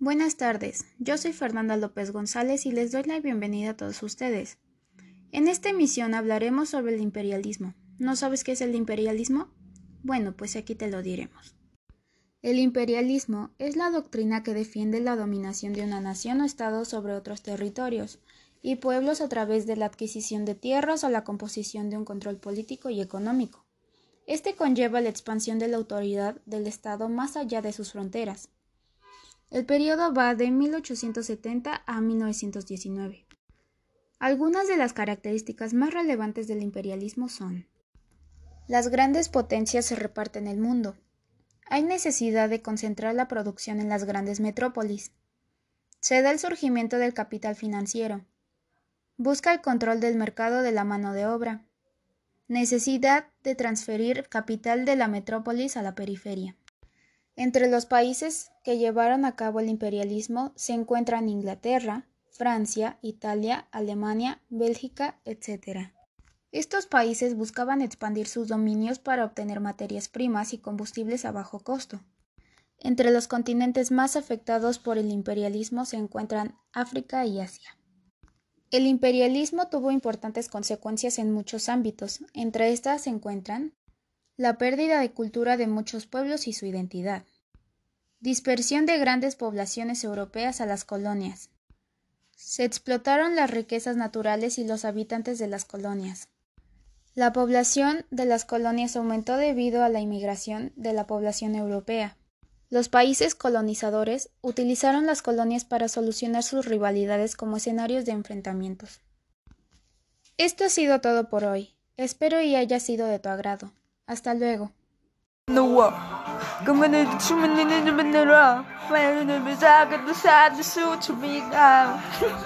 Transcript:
Buenas tardes, yo soy Fernanda López González y les doy la bienvenida a todos ustedes. En esta emisión hablaremos sobre el imperialismo. ¿No sabes qué es el imperialismo? Bueno, pues aquí te lo diremos. El imperialismo es la doctrina que defiende la dominación de una nación o estado sobre otros territorios y pueblos a través de la adquisición de tierras o la composición de un control político y económico. Este conlleva la expansión de la autoridad del Estado más allá de sus fronteras. El periodo va de 1870 a 1919. Algunas de las características más relevantes del imperialismo son las grandes potencias se reparten el mundo. Hay necesidad de concentrar la producción en las grandes metrópolis. Se da el surgimiento del capital financiero. Busca el control del mercado de la mano de obra. Necesidad de transferir capital de la metrópolis a la periferia. Entre los países que llevaron a cabo el imperialismo se encuentran Inglaterra, Francia, Italia, Alemania, Bélgica, etc. Estos países buscaban expandir sus dominios para obtener materias primas y combustibles a bajo costo. Entre los continentes más afectados por el imperialismo se encuentran África y Asia. El imperialismo tuvo importantes consecuencias en muchos ámbitos, entre estas se encuentran la pérdida de cultura de muchos pueblos y su identidad, dispersión de grandes poblaciones europeas a las colonias, se explotaron las riquezas naturales y los habitantes de las colonias, la población de las colonias aumentó debido a la inmigración de la población europea. Los países colonizadores utilizaron las colonias para solucionar sus rivalidades como escenarios de enfrentamientos. Esto ha sido todo por hoy. Espero y haya sido de tu agrado. Hasta luego. 그만해도 주문이는 좀 만들어 Fire in the music and the sound is so to me now